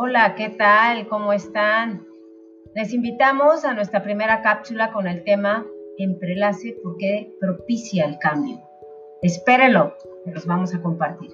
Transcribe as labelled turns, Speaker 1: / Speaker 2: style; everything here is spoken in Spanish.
Speaker 1: Hola, ¿qué tal? ¿Cómo están? Les invitamos a nuestra primera cápsula con el tema Emprelace porque propicia el cambio. Espérenlo, que los vamos a compartir.